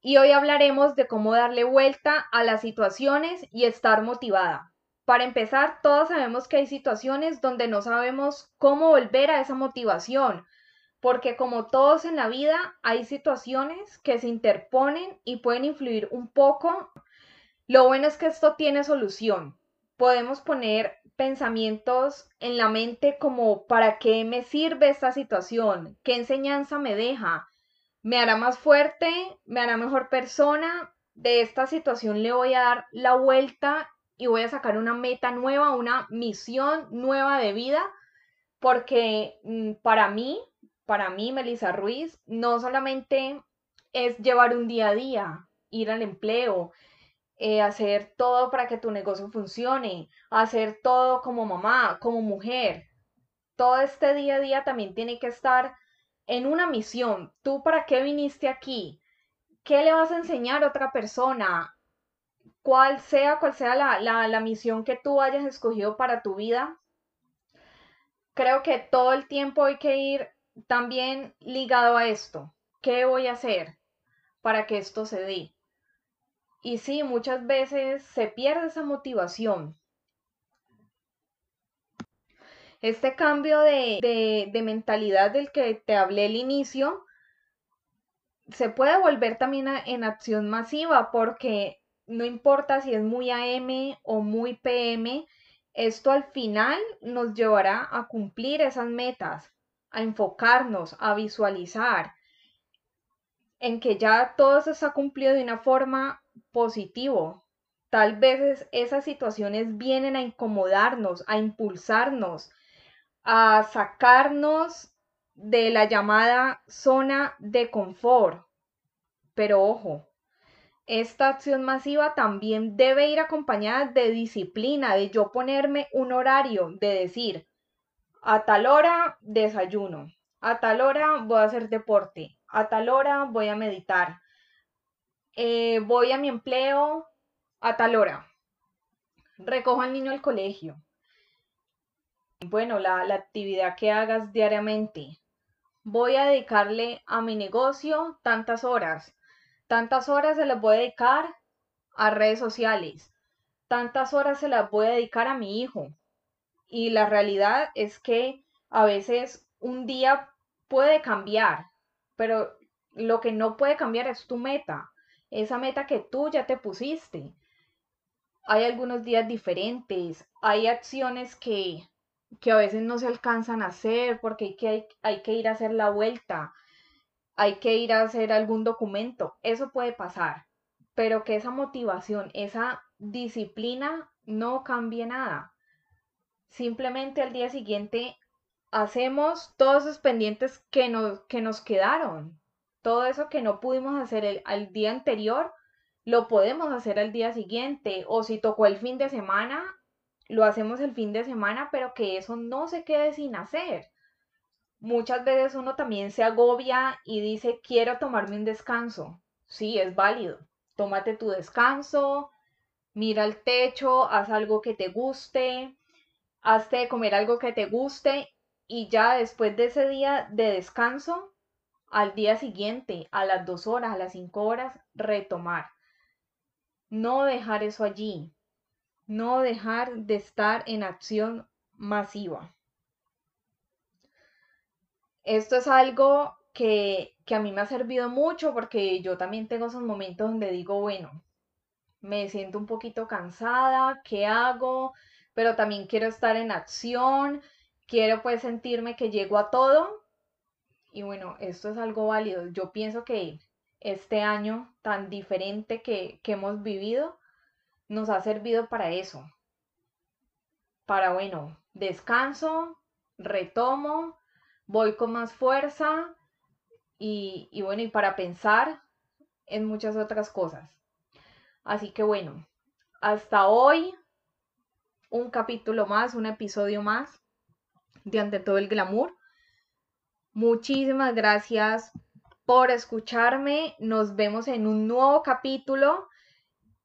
y hoy hablaremos de cómo darle vuelta a las situaciones y estar motivada. Para empezar, todos sabemos que hay situaciones donde no sabemos cómo volver a esa motivación, porque como todos en la vida, hay situaciones que se interponen y pueden influir un poco. Lo bueno es que esto tiene solución. Podemos poner pensamientos en la mente como ¿para qué me sirve esta situación? ¿Qué enseñanza me deja? Me hará más fuerte, me hará mejor persona. De esta situación le voy a dar la vuelta y voy a sacar una meta nueva, una misión nueva de vida, porque mm, para mí, para mí, Melissa Ruiz, no solamente es llevar un día a día, ir al empleo, eh, hacer todo para que tu negocio funcione, hacer todo como mamá, como mujer. Todo este día a día también tiene que estar en una misión, ¿tú para qué viniste aquí? ¿Qué le vas a enseñar a otra persona? Cuál sea, cuál sea la, la misión que tú hayas escogido para tu vida. Creo que todo el tiempo hay que ir también ligado a esto. ¿Qué voy a hacer para que esto se dé? Y sí, muchas veces se pierde esa motivación este cambio de, mentalidad del que te hablé al inicio se puede volver también en acción masiva porque no importa si es muy AM o muy PM, esto al final nos llevará a cumplir esas metas, a enfocarnos, a visualizar en que ya todo se ha cumplido de una forma positivo. Tal vez esas situaciones vienen a incomodarnos, a impulsarnos, a sacarnos de la llamada zona de confort. Pero ojo, esta acción masiva también debe ir acompañada de disciplina, de yo ponerme un horario, de decir, a tal hora desayuno, a tal hora voy a hacer deporte, a tal hora voy a meditar, eh, voy a mi empleo a tal hora, recojo al niño al colegio, bueno, la, actividad que hagas diariamente. Voy a dedicarle a mi negocio tantas horas. Tantas horas se las voy a dedicar a redes sociales. Tantas horas se las voy a dedicar a mi hijo. Y la realidad es que a veces un día puede cambiar, pero lo que no puede cambiar es tu meta, esa meta que tú ya te pusiste. Hay algunos días diferentes, hay acciones que que a veces no se alcanzan a hacer porque hay que, hay, que ir a hacer la vuelta, hay que ir a hacer algún documento, eso puede pasar, pero que esa motivación, esa disciplina no cambie nada. Simplemente al día siguiente hacemos todos esos pendientes que nos, que nos quedaron. Todo eso que no pudimos hacer el, al día anterior, lo podemos hacer al día siguiente. O si tocó el fin de semana, lo hacemos el fin de semana, pero que eso no se quede sin hacer. Muchas veces uno también se agobia y dice, quiero tomarme un descanso. Sí, es válido. Tómate tu descanso, mira el techo, haz algo que te guste, hazte de comer algo que te guste y ya después de ese día de descanso, al día siguiente, a las dos horas, a las cinco horas, retomar. No dejar eso allí no dejar de estar en acción masiva. Esto es algo que, a mí me ha servido mucho porque yo también tengo esos momentos donde digo, bueno, me siento un poquito cansada, ¿qué hago? Pero también quiero estar en acción, quiero pues sentirme que llego a todo. Y bueno, esto es algo válido. Yo pienso que este año tan diferente que, que hemos vivido nos ha servido para eso. Para, bueno, descanso, retomo, voy con más fuerza y, bueno, y para pensar en muchas otras cosas. Así que bueno, hasta hoy, un capítulo más, un episodio más de Ante todo el glamour. Muchísimas gracias por escucharme. Nos vemos en un nuevo capítulo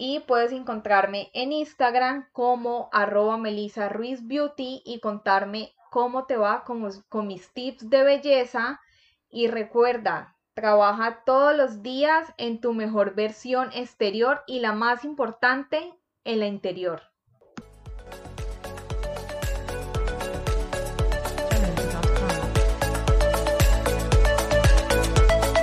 y puedes encontrarme en Instagram como arroba Melissa Ruiz Beauty y contarme cómo te va con, con mis tips de belleza. Y recuerda, trabaja todos los días en tu mejor versión exterior y la más importante, en la interior.